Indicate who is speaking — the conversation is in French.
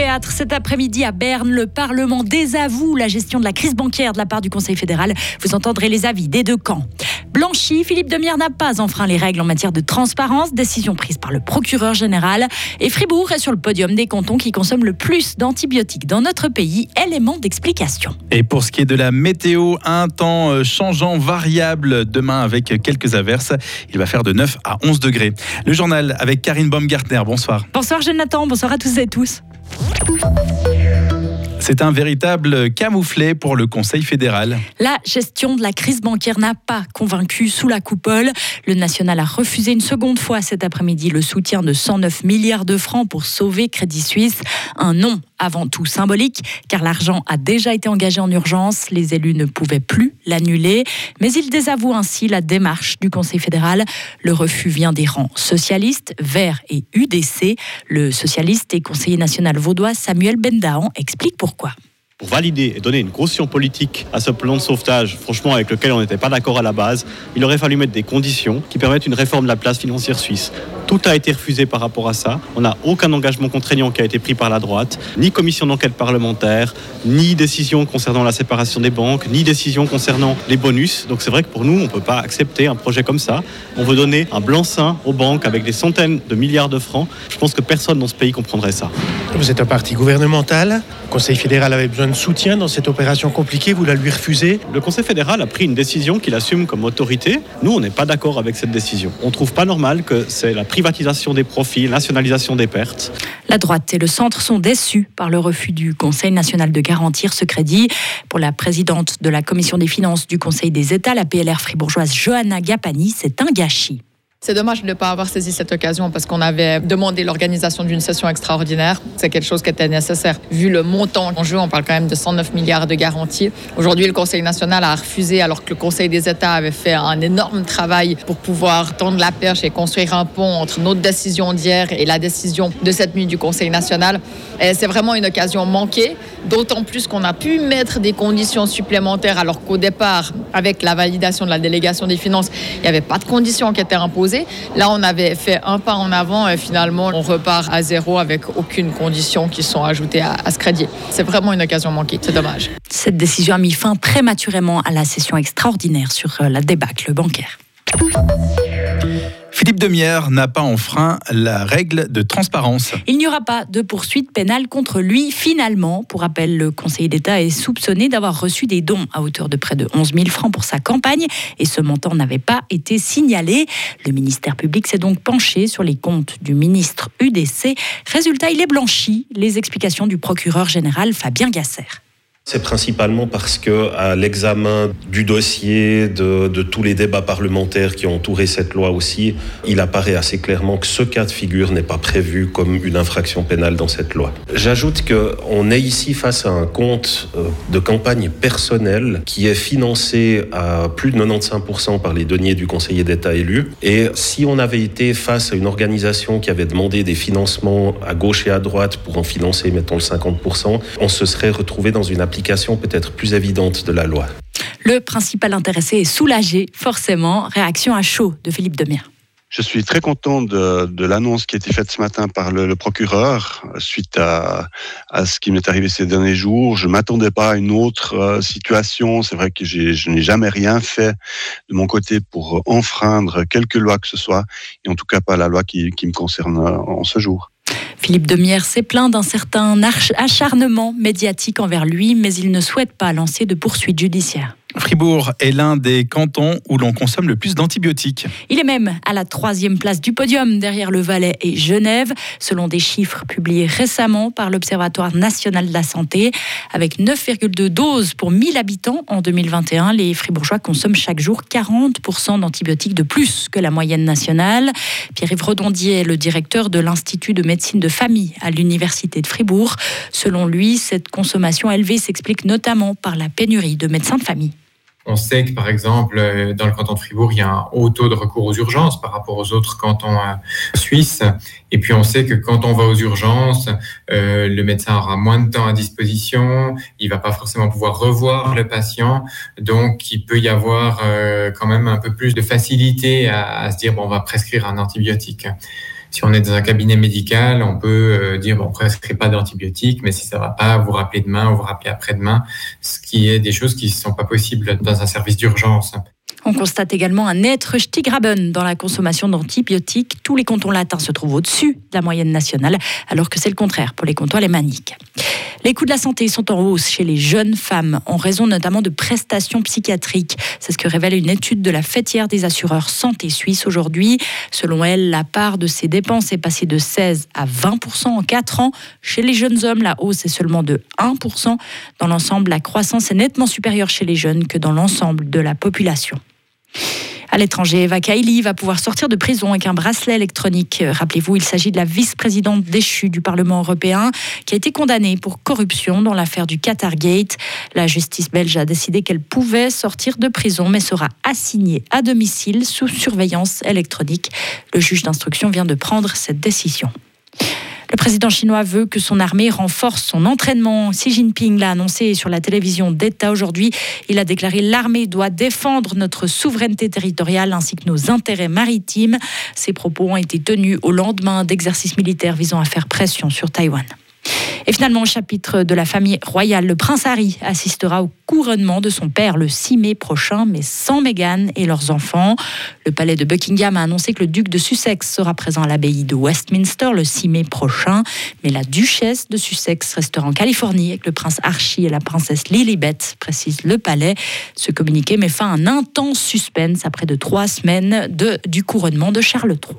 Speaker 1: théâtre cet après-midi à Berne. Le Parlement désavoue la gestion de la crise bancaire de la part du Conseil fédéral. Vous entendrez les avis des deux camps. Blanchi, Philippe Demire n'a pas enfreint les règles en matière de transparence, décision prise par le procureur général. Et Fribourg est sur le podium des cantons qui consomment le plus d'antibiotiques dans notre pays. Élément d'explication.
Speaker 2: Et pour ce qui est de la météo, un temps euh, changeant, variable demain avec quelques averses. Il va faire de 9 à 11 degrés. Le journal avec Karine Baumgartner. Bonsoir.
Speaker 1: Bonsoir Jonathan, bonsoir à tous et tous.
Speaker 2: thank C'est un véritable camouflet pour le Conseil fédéral.
Speaker 1: La gestion de la crise bancaire n'a pas convaincu sous la coupole. Le national a refusé une seconde fois cet après-midi le soutien de 109 milliards de francs pour sauver Crédit Suisse. Un non avant tout symbolique, car l'argent a déjà été engagé en urgence. Les élus ne pouvaient plus l'annuler. Mais ils désavouent ainsi la démarche du Conseil fédéral. Le refus vient des rangs socialistes, Verts et UDC. Le socialiste et conseiller national vaudois Samuel Bendahan explique pourquoi
Speaker 3: pour valider et donner une caution politique à ce plan de sauvetage, franchement avec lequel on n'était pas d'accord à la base, il aurait fallu mettre des conditions qui permettent une réforme de la place financière suisse. Tout a été refusé par rapport à ça. On n'a aucun engagement contraignant qui a été pris par la droite, ni commission d'enquête parlementaire, ni décision concernant la séparation des banques, ni décision concernant les bonus. Donc c'est vrai que pour nous, on ne peut pas accepter un projet comme ça. On veut donner un blanc-seing aux banques avec des centaines de milliards de francs. Je pense que personne dans ce pays comprendrait ça.
Speaker 4: Vous êtes un parti gouvernemental. Le Conseil fédéral avait besoin de soutien dans cette opération compliquée. Vous la lui refusez
Speaker 3: Le Conseil fédéral a pris une décision qu'il assume comme autorité. Nous, on n'est pas d'accord avec cette décision. On ne trouve pas normal que c'est la privatisation des profits, nationalisation des pertes.
Speaker 1: La droite et le centre sont déçus par le refus du Conseil national de garantir ce crédit. Pour la présidente de la commission des finances du Conseil des États, la PLR fribourgeoise Johanna Gapani, c'est un gâchis.
Speaker 5: C'est dommage de ne pas avoir saisi cette occasion parce qu'on avait demandé l'organisation d'une session extraordinaire. C'est quelque chose qui était nécessaire. Vu le montant en jeu, on parle quand même de 109 milliards de garanties. Aujourd'hui, le Conseil national a refusé alors que le Conseil des États avait fait un énorme travail pour pouvoir tendre la perche et construire un pont entre notre décision d'hier et la décision de cette nuit du Conseil national. C'est vraiment une occasion manquée, d'autant plus qu'on a pu mettre des conditions supplémentaires alors qu'au départ, avec la validation de la délégation des finances, il n'y avait pas de conditions qui étaient imposées. Là, on avait fait un pas en avant et finalement, on repart à zéro avec aucune condition qui sont ajoutées à, ce crédit. C'est vraiment une occasion manquée. C'est dommage.
Speaker 1: Cette décision a mis fin prématurément à la session extraordinaire sur euh, la débâcle bancaire.
Speaker 2: Demière n'a pas enfreint la règle de transparence.
Speaker 1: Il n'y aura pas de poursuite pénale contre lui finalement. Pour rappel, le conseiller d'État est soupçonné d'avoir reçu des dons à hauteur de près de 11 000 francs pour sa campagne et ce montant n'avait pas été signalé. Le ministère public s'est donc penché sur les comptes du ministre UDC. Résultat, il est blanchi. Les explications du procureur général Fabien Gasser.
Speaker 6: C'est principalement parce que à l'examen du dossier, de, de, tous les débats parlementaires qui ont entouré cette loi aussi, il apparaît assez clairement que ce cas de figure n'est pas prévu comme une infraction pénale dans cette loi. J'ajoute qu'on est ici face à un compte euh, de campagne personnelle qui est financé à plus de 95% par les deniers du conseiller d'État élu. Et si on avait été face à une organisation qui avait demandé des financements à gauche et à droite pour en financer, mettons le 50%, on se serait retrouvé dans une application peut-être plus évidente de la loi.
Speaker 1: Le principal intéressé est soulagé, forcément. Réaction à chaud de Philippe Demire.
Speaker 7: Je suis très content de, de l'annonce qui a été faite ce matin par le, le procureur suite à, à ce qui m'est arrivé ces derniers jours. Je m'attendais pas à une autre euh, situation. C'est vrai que je n'ai jamais rien fait de mon côté pour enfreindre quelque loi que ce soit, et en tout cas pas la loi qui, qui me concerne en ce jour.
Speaker 1: Philippe Demière s'est plaint d'un certain acharnement médiatique envers lui, mais il ne souhaite pas lancer de poursuites judiciaires.
Speaker 2: Fribourg est l'un des cantons où l'on consomme le plus d'antibiotiques.
Speaker 1: Il est même à la troisième place du podium, derrière le Valais et Genève, selon des chiffres publiés récemment par l'Observatoire national de la santé. Avec 9,2 doses pour 1000 habitants en 2021, les Fribourgeois consomment chaque jour 40% d'antibiotiques de plus que la moyenne nationale. Pierre-Yves Redondier est le directeur de l'Institut de médecine de famille à l'Université de Fribourg. Selon lui, cette consommation élevée s'explique notamment par la pénurie de médecins de famille.
Speaker 8: On sait que, par exemple, euh, dans le canton de Fribourg, il y a un haut taux de recours aux urgences par rapport aux autres cantons euh, suisses. Et puis, on sait que quand on va aux urgences, euh, le médecin aura moins de temps à disposition, il va pas forcément pouvoir revoir le patient. Donc, il peut y avoir quand même un peu plus de facilité à, à se dire, bon, on va prescrire un antibiotique. Si on est dans un cabinet médical, on peut dire bon, on prescrit pas d'antibiotiques, mais si ça ne va pas, vous rappelez demain, vous rappelez après-demain, ce qui est des choses qui ne sont pas possibles dans un service d'urgence.
Speaker 1: On constate également un net Stigraben dans la consommation d'antibiotiques. Tous les cantons latins se trouvent au-dessus de la moyenne nationale, alors que c'est le contraire pour les cantons alémaniques. Les coûts de la santé sont en hausse chez les jeunes femmes, en raison notamment de prestations psychiatriques. C'est ce que révèle une étude de la fêtière des assureurs Santé Suisse aujourd'hui. Selon elle, la part de ces dépenses est passée de 16 à 20 en 4 ans. Chez les jeunes hommes, la hausse est seulement de 1 Dans l'ensemble, la croissance est nettement supérieure chez les jeunes que dans l'ensemble de la population. À l'étranger, Eva Kaili va pouvoir sortir de prison avec un bracelet électronique. Rappelez-vous, il s'agit de la vice-présidente déchue du Parlement européen qui a été condamnée pour corruption dans l'affaire du Qatar Gate. La justice belge a décidé qu'elle pouvait sortir de prison mais sera assignée à domicile sous surveillance électronique. Le juge d'instruction vient de prendre cette décision. Le président chinois veut que son armée renforce son entraînement. Xi Jinping l'a annoncé sur la télévision d'État aujourd'hui. Il a déclaré l'armée doit défendre notre souveraineté territoriale ainsi que nos intérêts maritimes. Ces propos ont été tenus au lendemain d'exercices militaires visant à faire pression sur Taïwan. Et finalement, au chapitre de la famille royale, le prince Harry assistera au couronnement de son père le 6 mai prochain, mais sans Meghan et leurs enfants. Le palais de Buckingham a annoncé que le duc de Sussex sera présent à l'abbaye de Westminster le 6 mai prochain, mais la duchesse de Sussex restera en Californie avec le prince Archie et la princesse Lilibet, précise le palais. Ce communiqué met fin à un intense suspense après de trois semaines du couronnement de Charles III.